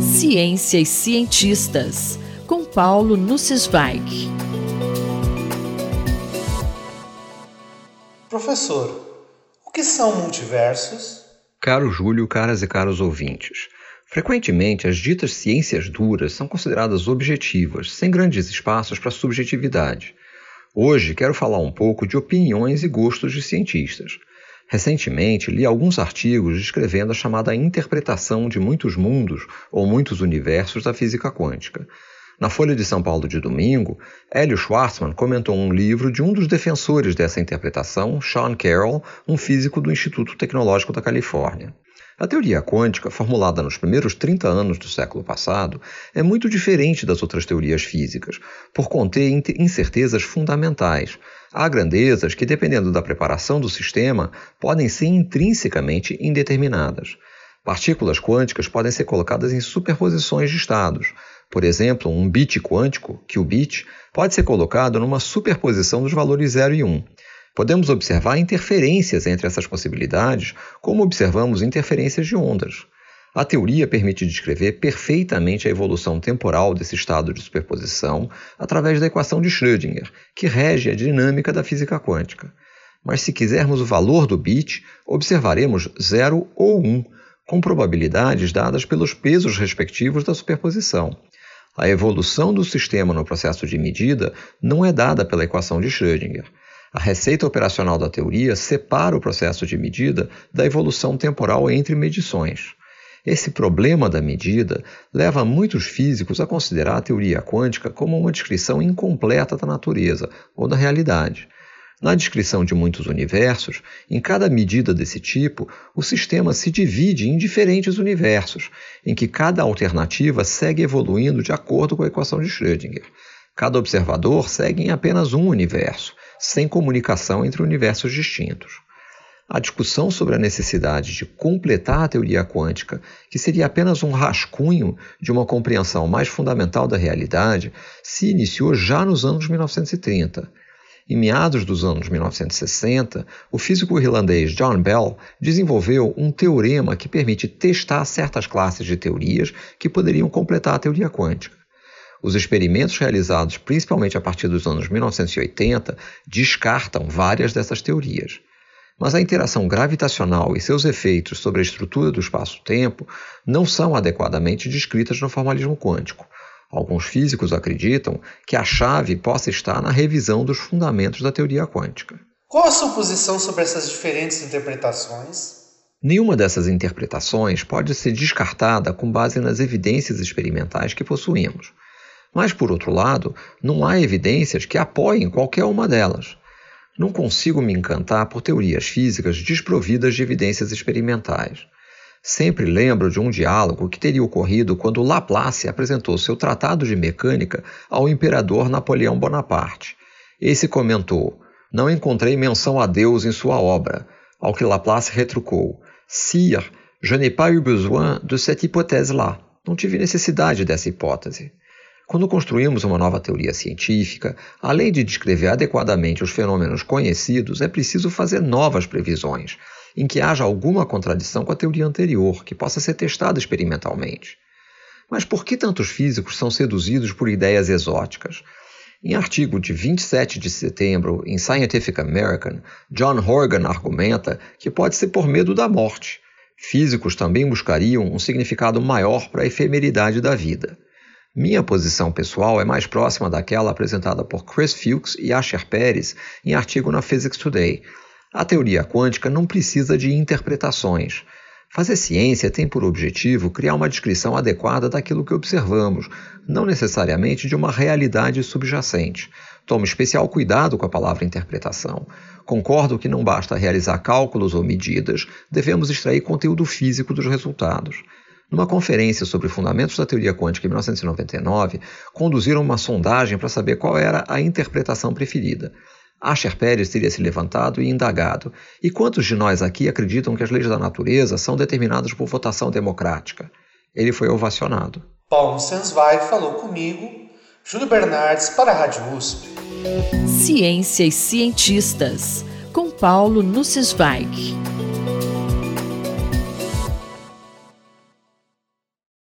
Ciência e cientistas, com Paulo Nussweig. Professor, o que são multiversos? Caro Júlio, caras e caros ouvintes. Frequentemente, as ditas ciências duras são consideradas objetivas, sem grandes espaços para subjetividade. Hoje quero falar um pouco de opiniões e gostos de cientistas. Recentemente li alguns artigos descrevendo a chamada interpretação de muitos mundos ou muitos universos da física quântica. Na Folha de São Paulo de domingo, Hélio Schwartzman comentou um livro de um dos defensores dessa interpretação, Sean Carroll, um físico do Instituto Tecnológico da Califórnia. A teoria quântica, formulada nos primeiros 30 anos do século passado, é muito diferente das outras teorias físicas, por conter incertezas fundamentais. Há grandezas que, dependendo da preparação do sistema, podem ser intrinsecamente indeterminadas. Partículas quânticas podem ser colocadas em superposições de estados. Por exemplo, um bit quântico, qubit, pode ser colocado numa superposição dos valores 0 e 1. Podemos observar interferências entre essas possibilidades, como observamos interferências de ondas. A teoria permite descrever perfeitamente a evolução temporal desse estado de superposição através da equação de Schrödinger, que rege a dinâmica da física quântica. Mas se quisermos o valor do bit, observaremos 0 ou 1, um, com probabilidades dadas pelos pesos respectivos da superposição. A evolução do sistema no processo de medida não é dada pela equação de Schrödinger. A receita operacional da teoria separa o processo de medida da evolução temporal entre medições. Esse problema da medida leva muitos físicos a considerar a teoria quântica como uma descrição incompleta da natureza ou da realidade. Na descrição de muitos universos, em cada medida desse tipo, o sistema se divide em diferentes universos, em que cada alternativa segue evoluindo de acordo com a equação de Schrödinger. Cada observador segue em apenas um universo, sem comunicação entre universos distintos. A discussão sobre a necessidade de completar a teoria quântica, que seria apenas um rascunho de uma compreensão mais fundamental da realidade, se iniciou já nos anos 1930. Em meados dos anos 1960, o físico irlandês John Bell desenvolveu um teorema que permite testar certas classes de teorias que poderiam completar a teoria quântica. Os experimentos realizados principalmente a partir dos anos 1980 descartam várias dessas teorias. Mas a interação gravitacional e seus efeitos sobre a estrutura do espaço-tempo não são adequadamente descritas no formalismo quântico. Alguns físicos acreditam que a chave possa estar na revisão dos fundamentos da teoria quântica. Qual a sua posição sobre essas diferentes interpretações? Nenhuma dessas interpretações pode ser descartada com base nas evidências experimentais que possuímos. Mas, por outro lado, não há evidências que apoiem qualquer uma delas. Não consigo me encantar por teorias físicas desprovidas de evidências experimentais. Sempre lembro de um diálogo que teria ocorrido quando Laplace apresentou seu tratado de mecânica ao imperador Napoleão Bonaparte. Esse comentou: Não encontrei menção a Deus em sua obra. Ao que Laplace retrucou: Sire, je n'ai pas eu besoin de cette hypothèse-là. Não tive necessidade dessa hipótese. Quando construímos uma nova teoria científica, além de descrever adequadamente os fenômenos conhecidos, é preciso fazer novas previsões, em que haja alguma contradição com a teoria anterior, que possa ser testada experimentalmente. Mas por que tantos físicos são seduzidos por ideias exóticas? Em artigo de 27 de setembro em Scientific American, John Horgan argumenta que pode ser por medo da morte. Físicos também buscariam um significado maior para a efemeridade da vida. Minha posição pessoal é mais próxima daquela apresentada por Chris Fuchs e Asher Pérez em artigo na Physics Today. A teoria quântica não precisa de interpretações. Fazer ciência tem por objetivo criar uma descrição adequada daquilo que observamos, não necessariamente de uma realidade subjacente. Tomo especial cuidado com a palavra interpretação. Concordo que não basta realizar cálculos ou medidas, devemos extrair conteúdo físico dos resultados. Numa conferência sobre fundamentos da teoria quântica em 1999, conduziram uma sondagem para saber qual era a interpretação preferida. Asher Pérez teria se levantado e indagado: e quantos de nós aqui acreditam que as leis da natureza são determinadas por votação democrática? Ele foi ovacionado. Paulo Sensweig falou comigo, Júlio Bernardes para a Rádio USP. Ciência e cientistas, com Paulo Nussensweig.